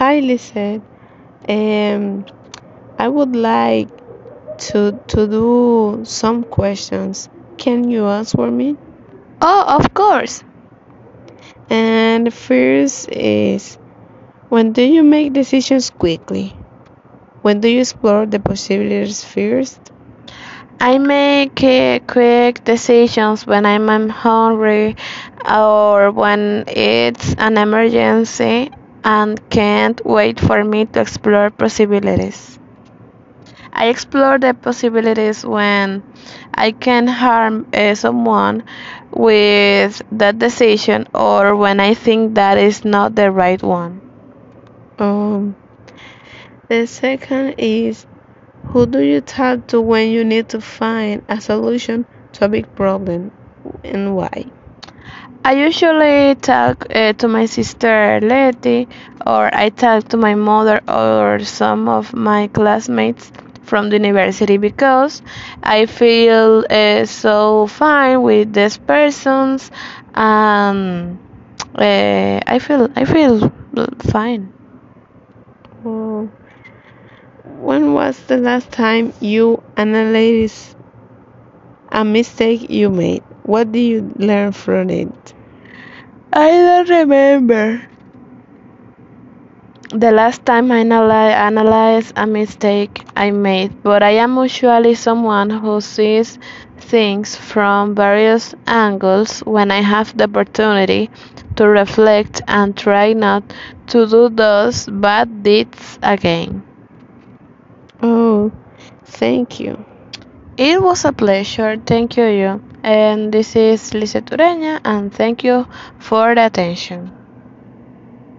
Hi, Lisette. Um, I would like to to do some questions. Can you answer me? Oh, of course. And the first is when do you make decisions quickly? When do you explore the possibilities first? I make uh, quick decisions when I'm hungry or when it's an emergency and can't wait for me to explore possibilities. I explore the possibilities when I can harm uh, someone with that decision or when I think that is not the right one. Um, the second is who do you talk to when you need to find a solution to a big problem and why? I usually talk uh, to my sister Letty, or I talk to my mother or some of my classmates from the university because I feel uh, so fine with these persons, and uh, I feel I feel fine. Oh, when was the last time you analyzed a mistake you made? What did you learn from it? I don't remember the last time I analy- analyzed a mistake I made, but I am usually someone who sees things from various angles when I have the opportunity to reflect and try not to do those bad deeds again. Oh, thank you. It was a pleasure, thank you. you. And this is Lisa Tureña, and thank you for the attention.